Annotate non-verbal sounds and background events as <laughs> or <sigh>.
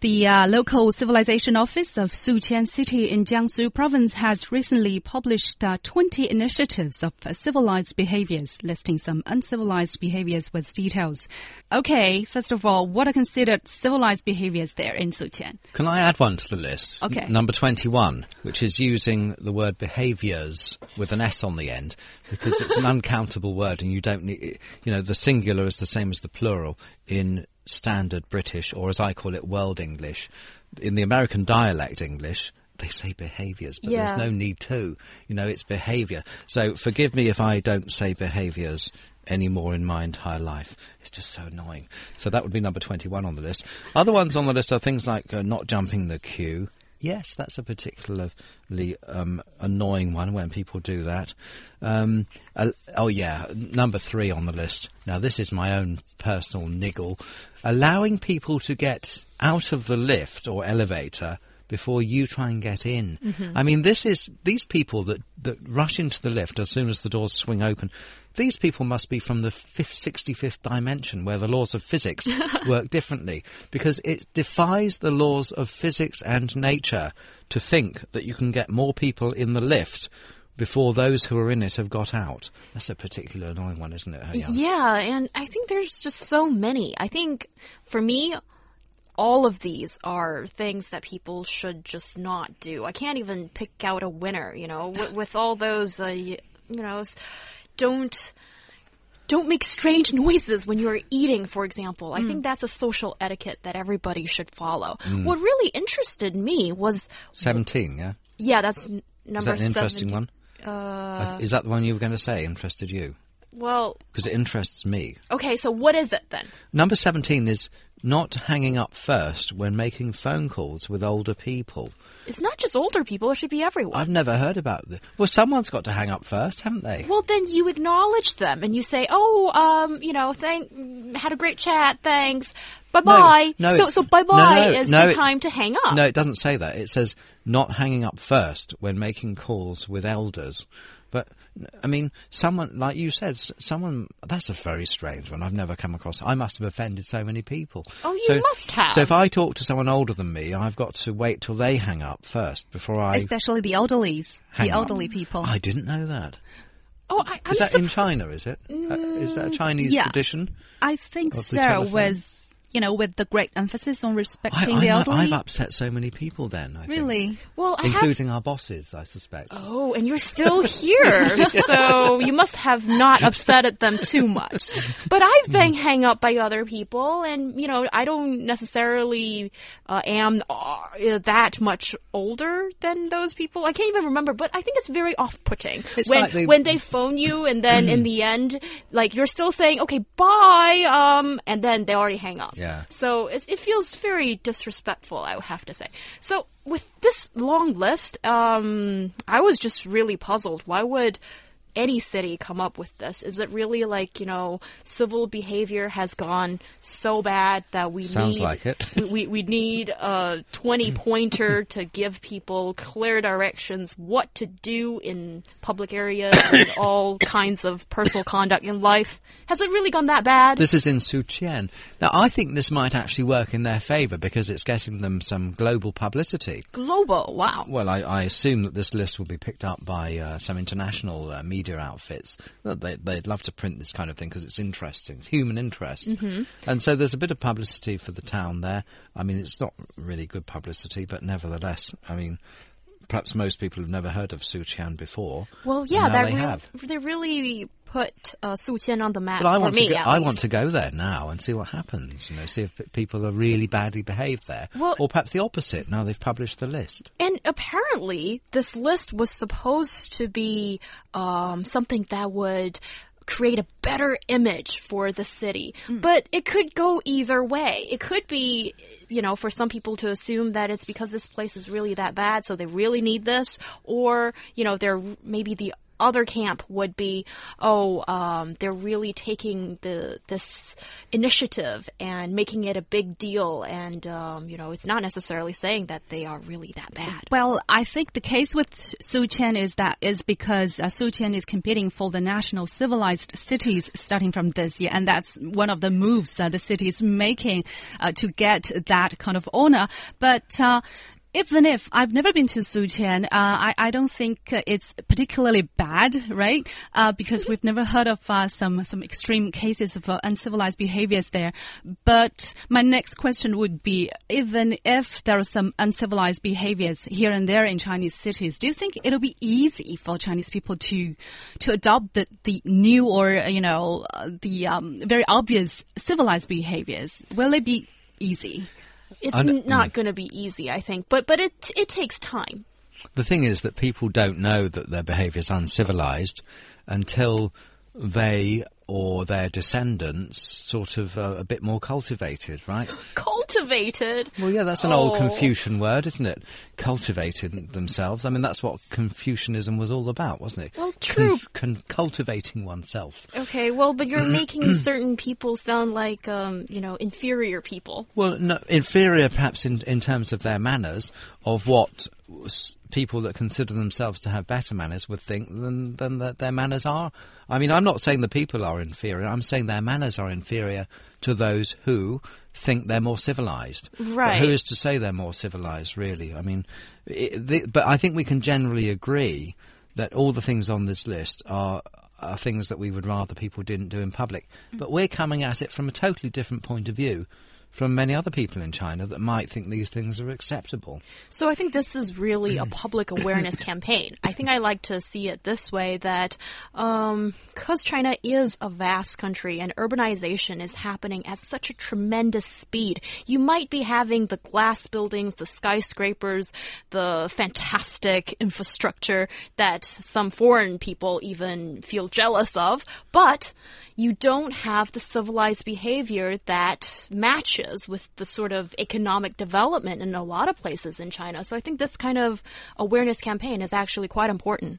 The uh, local civilization office of Suqian City in Jiangsu province has recently published uh, 20 initiatives of uh, civilized behaviors, listing some uncivilized behaviors with details. Okay, first of all, what are considered civilized behaviors there in Suqian? Can I add one to the list? Okay. N- number 21, which is using the word behaviours with an S on the end, because it's an uncountable word and you don't need, you know, the singular is the same as the plural in standard British, or as I call it, world English. In the American dialect English, they say behaviours, but Yeah. there's no need to. You know, it's behaviour. So forgive me if I don't say behaviours anymore in my entire life. It's just so annoying. So that would be number 21 on the list. Other ones on the list are things like uh, not jumping the queue. Yes, that's a particularly um, annoying one when people do that. Um, uh, oh yeah, number three on the list. Now this is my own personal niggle. Allowing people to get out of the lift or elevator before you try and get in. Mm-hmm. I mean, this is these people that, that rush into the lift as soon as the doors swing open. These people must be from the fifth, 65th dimension where the laws of physics <laughs> work differently because it defies the laws of physics and nature to think that you can get more people in the lift before those who are in it have got out. That's a particularly annoying one, isn't it? Yeah, and I think there's just so many. I think for me, all of these are things that people should just not do. I can't even pick out a winner, you know, with, <laughs> with all those, uh, y- you know, don't. Don't make strange noises when you're eating, for example. I think that's a social etiquette that everybody should follow. What really interested me was, 17, yeah? yeah, that's n- Is that an interesting one? Uh, is that the one you were going to say interested you? Well, Because it interests me. okay, so what is it then? Number 17 is not hanging up first when making phone calls with older people. It's not just older people, it should be everyone. I've never heard about this. Well, someone's got to hang up first, haven't they? Well, then you acknowledge them and you say, "Oh, um, you know, thank, had a great chat, thanks, bye bye." no, so, so bye bye no, no, is no, the it- time to hang up. No, it doesn't say that. It says not hanging up first when making calls with elders. But, I mean, someone, like you said, someone, that's a very strange one. I've never come across. I must have offended so many people. Oh, you So- must have. So if I talk to someone older than me, I've got to wait till they hang up first before I Especially the elderlies, the up. elderly people. I didn't know that. oh, I, I'm Is that in China, is it? Uh, is that a Chinese yeah. tradition? I think so. telephone? With you know, with the great emphasis on respecting I the elderly. I've upset so many people then, I think. really? well, I have. Including our bosses, I suspect. Oh, and you're still here, <laughs> so you must have not upsetted them too much. But I've been hang up by other people, and you know, I don't necessarily uh, am uh, that much older than those people. I can't even remember, but I think it's very off-putting It's when like they- when they phone you, and then in the end, like you're still saying, "Okay, bye," um, and then they already hang up. Yeah. So it, feels very disrespectful, I would have to say. So with this long list, um, I was just really puzzled. Why would any city come up with this? Is it really like you know civil behavior has gone so bad that we Sounds need like it. we, we need a twenty <laughs> pointer to give people clear directions what to do in public areas <coughs> and all kinds of personal conduct in life? Has it really gone that bad? This is in Suqian. Now, I think this might actually work in their favour because it's getting them some global publicity. Global, wow. Well, I, I assume that this list will be picked up by uh, some international uh, media outfits. Well, They, they'd love to print this kind of thing because it's interesting, it's human interest. Mm-hmm. And so there's a bit of publicity for the town there. I mean, it's not really good publicity, but nevertheless, I mean, perhaps most people have never heard of Suqian before. Well, yeah, they real- have. they really put uh, Suqian on the map But I for want me. to go, I least. want to go there now and see what happens. You know, see if people are really badly behaved there, Well- or perhaps the opposite. Now they've published the list. And apparently, this list was supposed to be um, something that would create a better image for the city. Hmm. But it could go either way. It could be, you know, for some people to assume that it's because this place is really that bad, so they really need this, or, you know, they're maybe the other camp would be, oh, um, they're really taking the this initiative and making it a big deal, and um, you know, it's not necessarily saying that they are really that bad. Well, I think the case with Su Qian is that is because uh, Su Qian is competing for the national civilized cities starting from this year, and that's one of the moves uh, the city is making uh, to get that kind of honor. But uh, even if I've never been to Suqian, uh, I, I don't think uh, it's particularly bad, right? Uh, because we've never heard of uh, some some extreme cases of uh, uncivilized behaviors there. But my next question would be: even if there are some uncivilized behaviors here and there in Chinese cities, do you think it'll be easy for Chinese people to to adopt the, the new or you know uh, the um, very obvious civilized behaviors? Will it be easy? It's not mm. going to be easy, I think, but but it it takes time. The thing is that people don't know that their behaviour is uncivilized until they or their descendants sort of uh, a bit more cultivated, right? <gasps> Cultivated. Well, yeah, that's an old Oh. Confucian word, isn't it? Cultivating themselves. I mean, that's what Confucianism was all about, wasn't it? Well, true. con- cultivating oneself. Okay, well, but you're <clears throat> making certain people sound like um, you know, inferior people. Well, no, inferior perhaps in, in terms of their manners, of what people that consider themselves to have better manners would think than, than that their manners are. I mean, I'm not saying the people are inferior, I'm saying their manners are inferior to those who think they're more civilized. But Right. who is to say they're more civilized, really? I mean, it, the, but I think we can generally agree that all the things on this list are are things that we would rather people didn't do in public. Mm. But we're coming at it from a totally different point of view from many other people in China that might think these things are acceptable. So I think this is really a <clears throat> public awareness campaign. I think I like to see it this way that um, because China is a vast country and urbanization is happening at such a tremendous speed, you might be having the glass buildings, the skyscrapers, the fantastic infrastructure that some foreign people even feel jealous of, but you don't have the civilized behavior that matches with the sort of economic development in a lot of places in China. So I think this kind of awareness campaign is actually quite important.